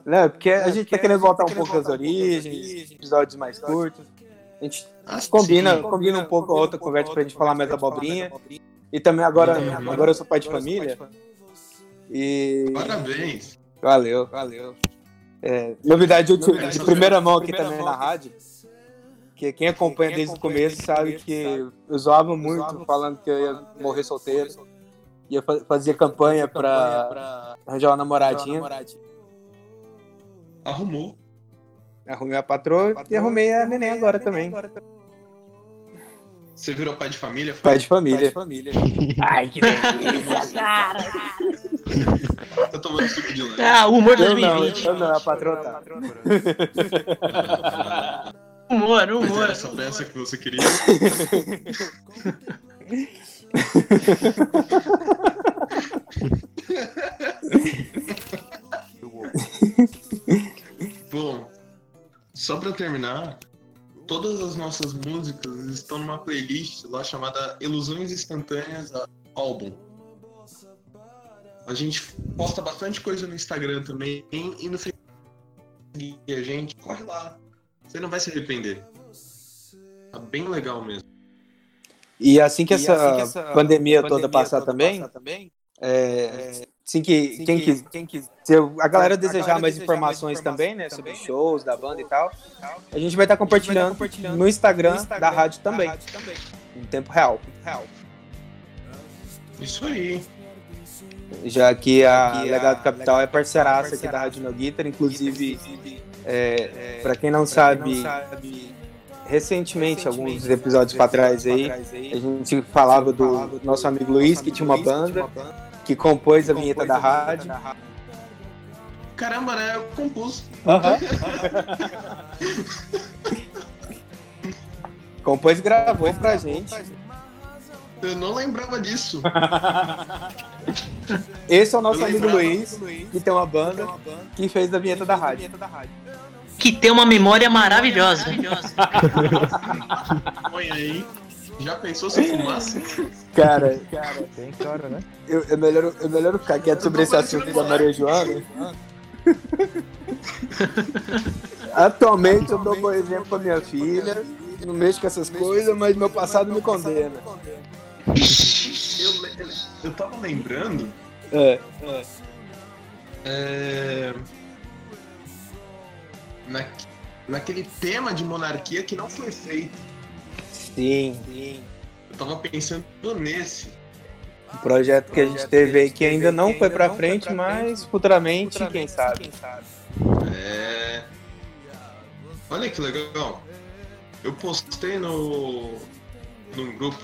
B: Não, é porque a gente tá querendo voltar um pouco às origens, episódios mais curtos. A gente ah, combina, combina um pouco a outra conversa pra gente falar mais abobrinha. E também agora, agora eu sou pai de família. E.
A: Parabéns.
B: Valeu, valeu. É, novidade de, de primeira mão aqui também na rádio. Que quem acompanha desde o começo sabe que eu zoava muito falando que eu ia morrer solteiro. Ia fazer campanha pra arranjar uma namoradinha.
A: Arrumou.
B: Arrumei a patroa e arrumei a neném agora também.
A: Você virou pai de família?
B: Pai de família. Pai de família. <laughs> Ai, que delícia, <laughs> cara!
A: tá tomando suco de
D: leite. Ah, o humor 2020.
B: Eu não, eu não, a patroa tá. <laughs>
D: Humor, humor.
A: Essa peça que você queria. Bom, só pra terminar, todas as nossas músicas estão numa playlist lá chamada Ilusões Instantâneas Álbum. A gente posta bastante coisa no Instagram também e no Facebook. E a gente corre lá, você não vai se arrepender. Tá bem legal mesmo.
B: E assim que, essa, assim que essa, pandemia, pandemia toda passar toda também, passar também é, assim que, quem, que, quem que, se a galera a desejar galera mais, informações, informações também, né, sobre também, shows da banda e tal, a gente vai estar tá compartilhando, compartilhando, no, Instagram no Instagram da rádio também, rádio também. em tempo real. real.
A: Isso aí.
B: Já que a Legado Capital é parceiraça aqui da Rádio No Guitar, inclusive é, para quem não sabe, recentemente, alguns episódios para trás aí, a gente falava do nosso amigo Luiz, que tinha uma banda, que compôs a vinheta da rádio.
A: Caramba, né? Eu compus.
B: Aham. <laughs> Compôs e gravou pra gente.
A: Eu não lembrava disso.
B: Esse é o nosso amigo. Luiz, que tem uma banda que fez a vinheta da rádio.
D: Que tem uma memória maravilhosa. <laughs>
A: Põe aí. Já pensou se eu fumasse?
B: Cara, cara,
F: Tem história, né?
B: eu, eu, melhor, eu melhor ficar quieto sobre esse assunto da Maria Joana. <laughs> Atualmente eu dou bom exemplo pra minha filha. Não mexo com essas coisas, mas meu passado me condena.
A: Eu, eu tava lembrando.
B: É,
A: é, na, naquele tema de monarquia que não foi feito.
B: sim.
A: Eu tava pensando nesse.
B: Um projeto que a gente teve aí que ainda não foi pra frente, mas futuramente, quem sabe.
A: É... Olha que legal. Eu postei no num grupo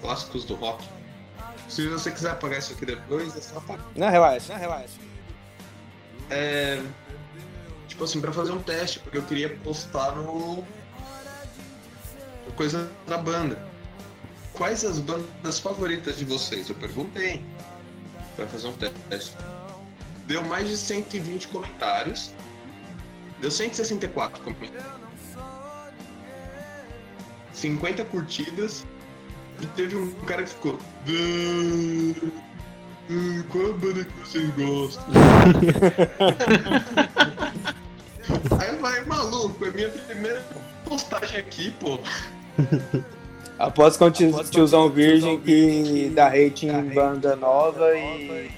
A: clássicos do rock. Se você quiser apagar isso aqui depois, é só apagar.
B: Não, relaxa, não, relaxa.
A: É... Tipo assim, pra fazer um teste, porque eu queria postar no coisa da banda. Quais as bandas favoritas de vocês? Eu perguntei pra fazer um teste. Deu mais de 120 comentários. Deu 164 comentários. 50 curtidas. E teve um cara que ficou. "Ah, ah, Qual a banda que vocês gostam? <laughs> Aí eu falei, maluco, é minha primeira postagem aqui, pô. <laughs>
B: Após com o tio- tiozão virgem que dá hate em banda nova e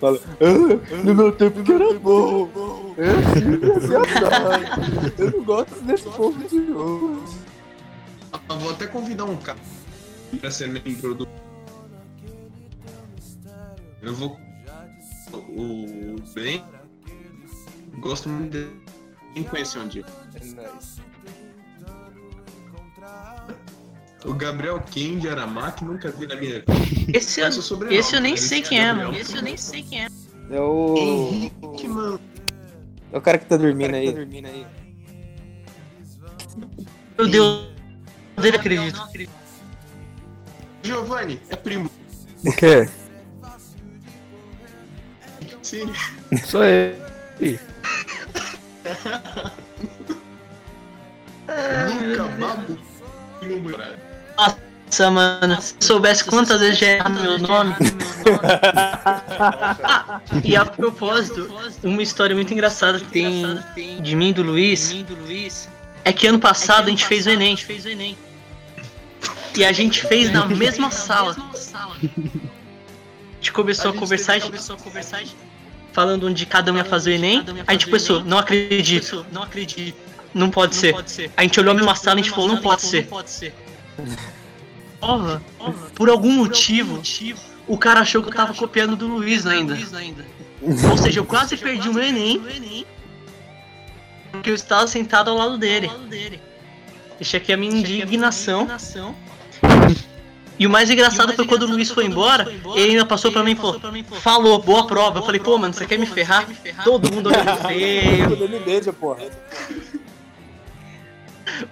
B: fala, ah, no meu tempo que era bom. Eu não gosto desse povo de hoje.
A: Eu vou até convidar um cara pra ser membro do. Eu vou. O Ben. Gosto muito dele. Quem conhece um dia? O Gabriel Ken de Aramac nunca vi na minha vida.
D: Esse eu,
A: o sobrenome,
D: esse eu nem
A: ele
D: sei
A: se
D: quem é, mano. Esse eu nem sei quem é.
B: É o,
A: Henrique, mano.
B: é o cara que tá dormindo aí.
D: Meu Deus, dele acredito.
A: Giovanni, é primo.
F: O quê?
A: Sim.
F: Sou eu.
A: Nunca babu. Cara.
D: Nossa, mano, se soubesse quantas vezes já errado meu nome. Ah, <laughs> e a propósito, uma história muito engraçada que tem de mim e do Luiz é que ano passado a gente fez o Enem. E a gente fez na mesma sala. A gente começou a conversar, a gente- falando onde cada um ia fazer o Enem. A gente pensou, não acredito, não acredito, não pode ser. A gente olhou a mesma sala e a gente falou, não pode ser. <laughs> Porra, por algum motivo, o cara achou que eu tava copiando do Luiz ainda. <laughs> Ou seja, eu quase perdi o meu Enem. Porque eu estava sentado ao lado dele. Deixei aqui a minha indignação. E o mais engraçado foi quando o Luiz foi embora, ele ainda passou pra mim e falou: Falou, boa prova. Eu falei, pô, mano, você quer me ferrar? Todo mundo olhando feio.
B: Ele me beija, porra.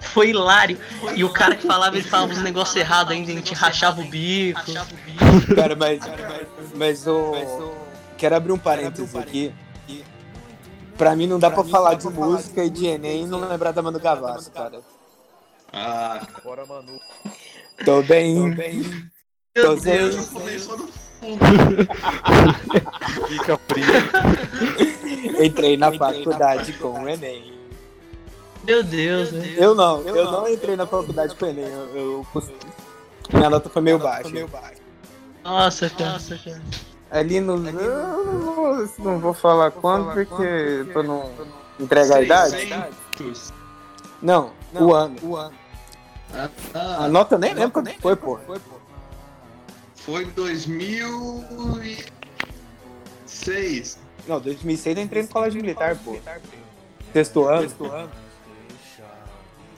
D: Foi hilário. E o cara que falava, ele <laughs> falava uns negócios errados ainda, a gente rachava o bico.
B: Cara, mas, mas o. Quero abrir um parênteses aqui. Pra mim não dá pra falar de música e de Enem e não lembrar da Manu Gavassi, cara.
A: Ah,
C: Bora, Manu.
B: Tô bem. Tô
A: eu
B: bem.
A: já começou no <laughs> fundo.
C: Fica primo.
B: Entrei na faculdade com o Enem.
D: Meu Deus, né?
B: Eu não, eu não entrei na faculdade com o Enem. Eu, eu Minha nota foi meio baixa.
D: Nossa, cara.
B: Ali no. Eu não vou, não vou falar quando, porque pra não entregar a idade.
A: 600.
B: Não, o ano.
A: Ah,
B: A
A: ah,
B: nota eu nem lembro quando foi, pô.
A: foi 2006.
B: Não, 2006 eu entrei no colégio militar, pô. Sexto ano.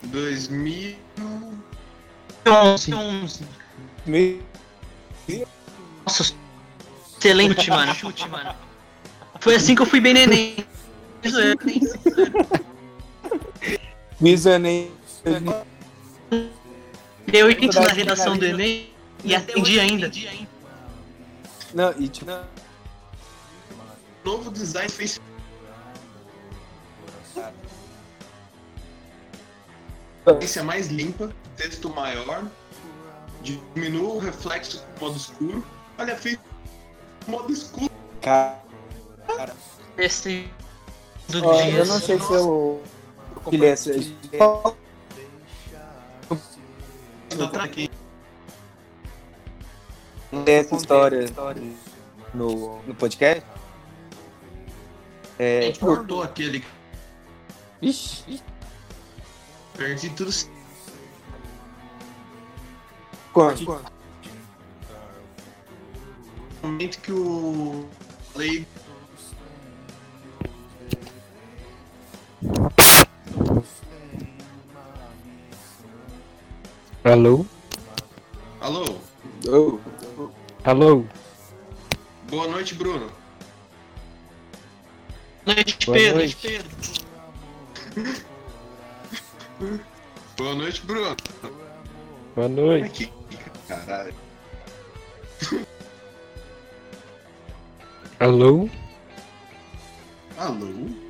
A: 2000.
D: 11.
B: 2000.
D: Nossa, excelente, mano. Chute, mano. Foi assim que eu fui bem neném.
B: O Enem.
D: Deu 20 na redação do Enem e atendi ainda.
B: Não, e tipo,
A: Novo design fez. Experiência mais limpa, texto maior, diminua o reflexo com modo escuro. Olha, fez modo escuro.
B: cara,
D: Esse do
B: ó,
D: dia.
B: eu não sei se eu compartilhei essa.
A: Não tá aqui.
B: Tem essa história no, no podcast.
A: A
B: É,
A: gente cortou aquele.
B: Ixi,
A: Perdi tudo.
B: quanto?
A: No momento que o. Falei.
F: Alô?
A: Alô?
B: Oh,
F: Alô?
A: Boa noite, Bruno.
D: Noite,
F: Boa
D: Pedro.
F: noite.
D: Pedro.
A: Boa noite, Bruno.
F: Boa noite.
A: Caralho.
F: Alô?
A: Alô?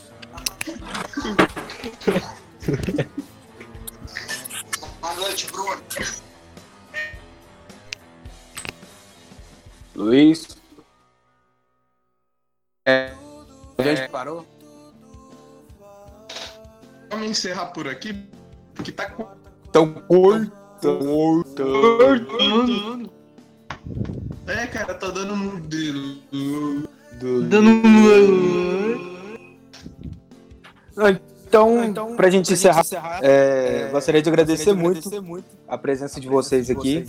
A: por aqui, porque tá.
B: Então, cortando.
A: É, cara, tá dando um.
D: Dando um.
B: Então, pra gente encerrar, é, gostaria de agradecer muito a presença de vocês aqui.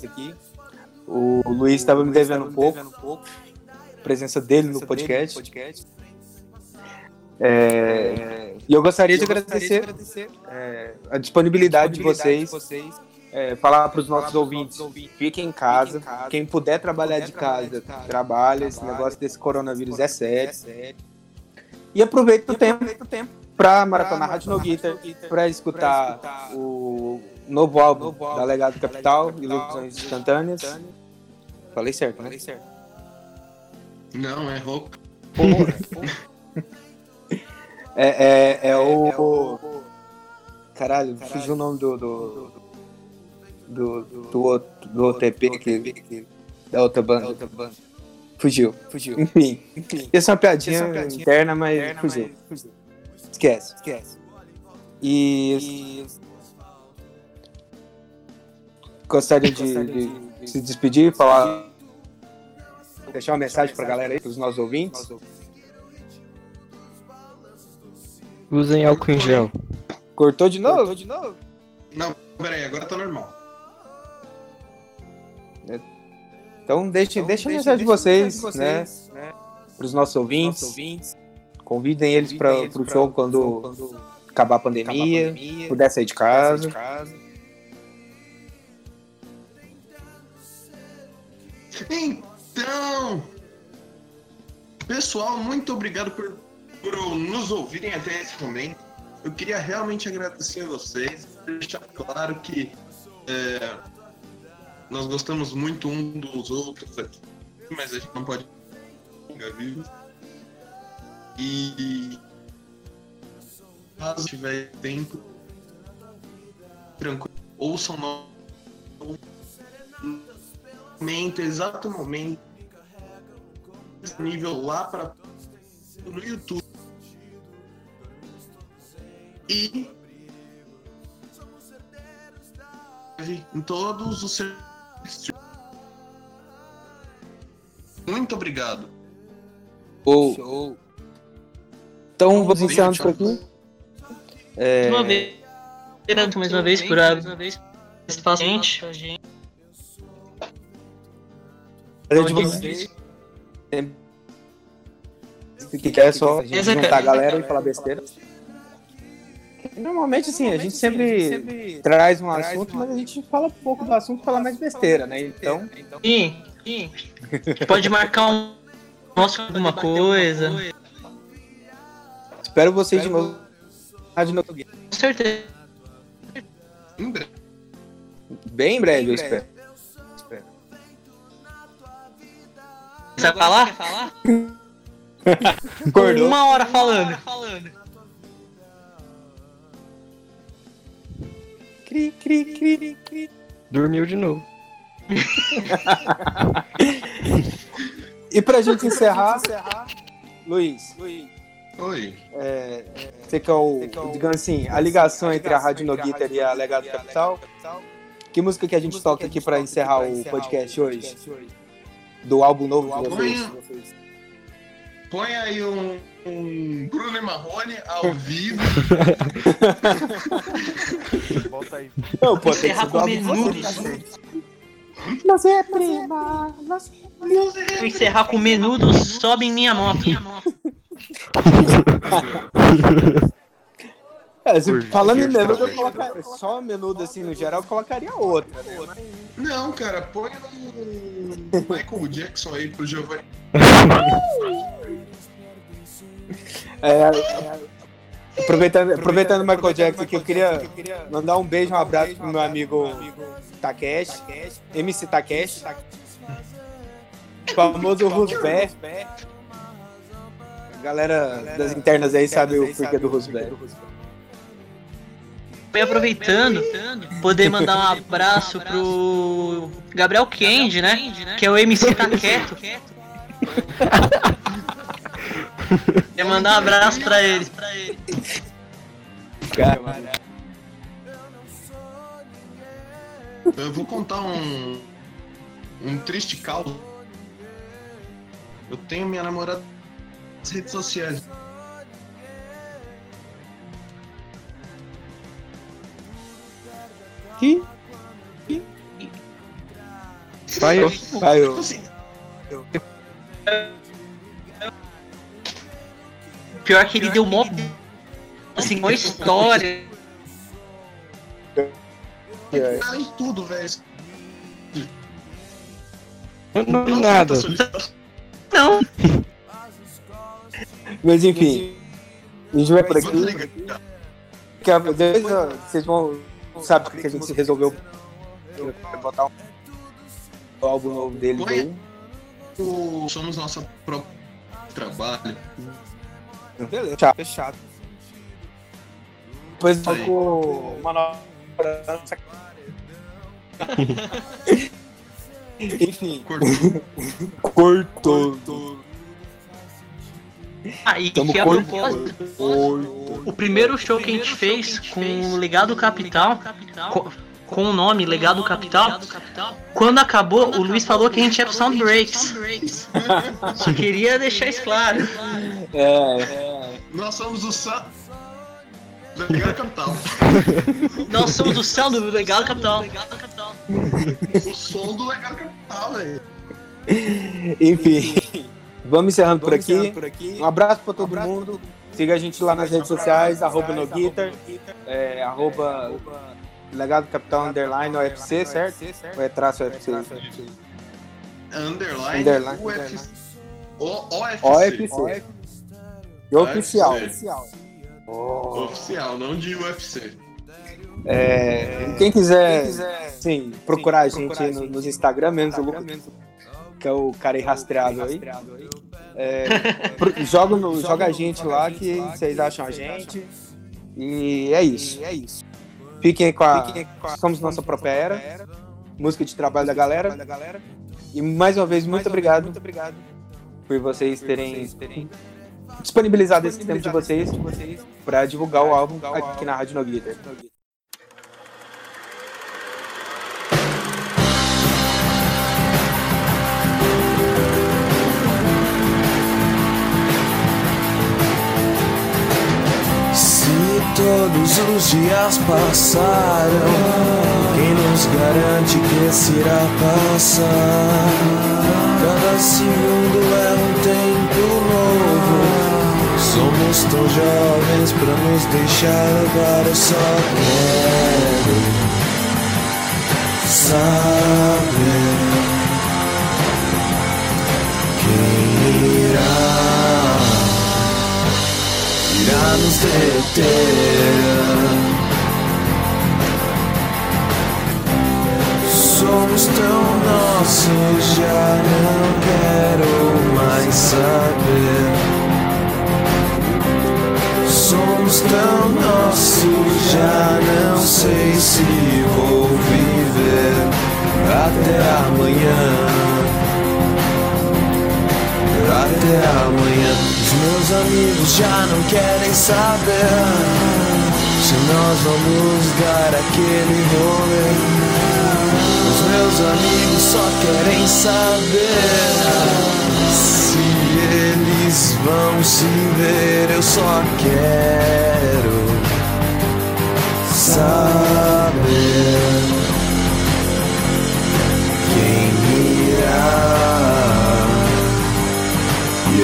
B: O Luiz estava me devendo um pouco, a presença dele no podcast. É, e eu gostaria de agradecer é, a disponibilidade de vocês, é, falar para os nossos ouvintes, fiquem em casa, quem puder trabalhar de casa, trabalha, esse negócio desse coronavírus é sério. E aproveita o tempo para maratonar Rádio No Guitar, para escutar o novo álbum da Legado Capital, Ilusões Instantâneas. Falei certo, né?
A: Não, é roupa. <laughs>
B: É, é, é o. Caralho, fugiu o nome do. Do, do, do, outro- do EP que, da outra banda. Fugiu. Fugiu. Enfim. Essa é uma piadinha interna, mas fugiu. Esquece. Esquece. E. Gostaria de, de se despedir, falar. Deixar uma mensagem pra galera aí, pros nossos ouvintes.
F: Usem álcool em gel.
B: Cortou de novo? de novo?
A: Não, peraí, agora tá normal.
B: Então deixe, deixa a mensagem de vocês, né? Para os nossos ouvintes. Convidem eles para o show quando acabar a pandemia, puder sair de casa.
A: Então, pessoal, muito obrigado por, por nos ouvirem até esse momento. Eu queria realmente agradecer a vocês, deixar claro que é, nós gostamos muito um dos outros aqui, mas a gente não pode ficar vivo. E caso tiver tempo, tranquilo, ouçam no momento, exato momento, disponível lá para no YouTube. E em todos os serviços. Muito obrigado.
B: Ou. Então, vamos encerrando por aqui. É...
D: Uma vez, mais uma vez, por a espaço gente.
B: Prazer de vocês. Se é só juntar a galera e falar besteira. Normalmente, assim, a gente sempre traz um assunto, mas a gente fala pouco do assunto e fala mais besteira, né? Então.
D: Sim, sim. <laughs> Pode marcar um nosso alguma coisa.
B: Espero vocês de novo. Rádio Nogueira.
D: Com certeza.
A: Em breve.
B: Bem em breve, eu espero.
D: Você vai falar? <laughs>
B: Acordou.
D: Uma hora falando.
B: Cri, cri, cri, cri.
F: Dormiu de novo.
B: E pra gente encerrar, Luiz,
A: Oi.
B: é, você que é o, digamos assim, a ligação entre a Rádio Noguiter e a Legado Capital. Que música que a gente toca aqui pra encerrar o podcast hoje? Do álbum novo de vocês?
A: Põe aí um, um Bruno e Marrone ao vivo. <laughs>
C: Volta aí.
B: Não, pô, tem que
D: com
B: vocês. Você é prima, você
D: Vou encerrar com menudo, sobe em minha moto. <laughs>
B: É, se- falando em menudo, eu colocaria só menudo assim no geral, eu colocaria outra, né?
A: Não, cara, põe o Michael Jackson aí pro Giovanni. <laughs>
B: É, é, aproveitando, aproveitando o Michael Jackson aqui, eu queria mandar um beijo, um abraço pro meu amigo Takeshi, MC Takeshi, famoso Rusbé. A galera das internas aí sabe o porquê do Rusbé.
D: E aproveitando, poder mandar um abraço pro Gabriel Kendi, né? Que é o MC Tá Quieto. Quer mandar um abraço pra ele.
A: Eu vou contar um. Um triste caos. Eu tenho minha namorada nas redes sociais.
B: Que?
F: Vai, eu.
B: Vai, eu.
D: Pior que ele deu mó. Assim, uma história.
A: cara em tudo, velho.
F: Não, não, nada.
D: Não,
B: Mas enfim, a gente vai por aqui. Depois ó, vocês vão. Sabe que a gente resolveu botar um o álbum novo.
A: O- Somos nossa própria trabalho.
B: Beleza, tchau. Fechado. Depois tocou uma nova. <laughs> Enfim,
A: Cortou.
B: cortou.
D: Ah, e
B: Tamo
D: que a propósito, o primeiro show que a gente fez com o Legado Capital, co- com, o nome Legado Capital, quando acabou, o Luiz falou que a gente ia pro Sound Breaks. Só queria deixar isso claro.
B: É,
A: Nós somos o Sam. Legal Capital.
D: Nós somos do céu do Legado Capital.
A: O som do Legal Capital, velho.
B: enfim. Vamos encerrando por aqui. Um abraço pra todo mundo. Siga a gente lá nas redes sociais, arroba no guitar, é, arroba legado capital underline UFC, certo? Ou é traço UFC?
A: Underline,
B: Underline,
A: UFC. OFC.
B: OFC. E oficial.
A: UFC. Oficial, não de UFC.
B: É, quem quiser, sim, procurar a gente no- nos Instagram, menos o Lucas, que é o cara aí rastreado aí. É, <laughs> joga, no- joga a gente lá que vocês acham a gente. E é isso. Fiquem com a. Somos nossa própria era. Música de trabalho da galera. E mais uma vez, muito obrigado por vocês terem disponibilizado esse tempo de vocês para divulgar o álbum aqui na Rádio No Guitar.
G: Todos os dias passaram. Quem nos garante que esse irá passar? Cada segundo é um tempo novo. Somos tão jovens pra nos deixar levar. Eu só quero saber quem irá irá nos deter. Somos tão nossos, já não quero mais saber. Somos tão nossos, já não sei se vou viver amigos já não querem saber se nós vamos dar aquele rolê. Os meus amigos só querem saber se eles vão se ver. Eu só quero saber quem irá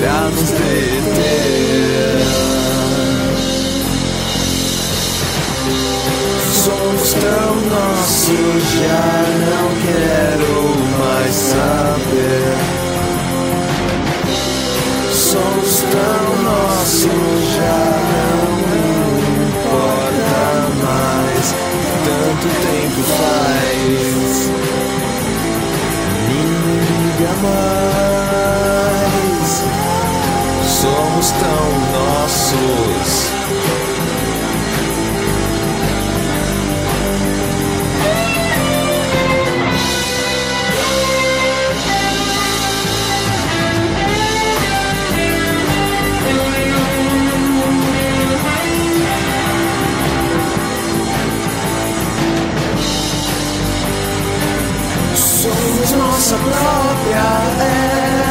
G: nos deter. Somos tão nossos, já não quero mais saber. Somos tão nossos, já não importa mais. Tanto tempo faz, me liga mais somos tão nossos. Somos nossa praia.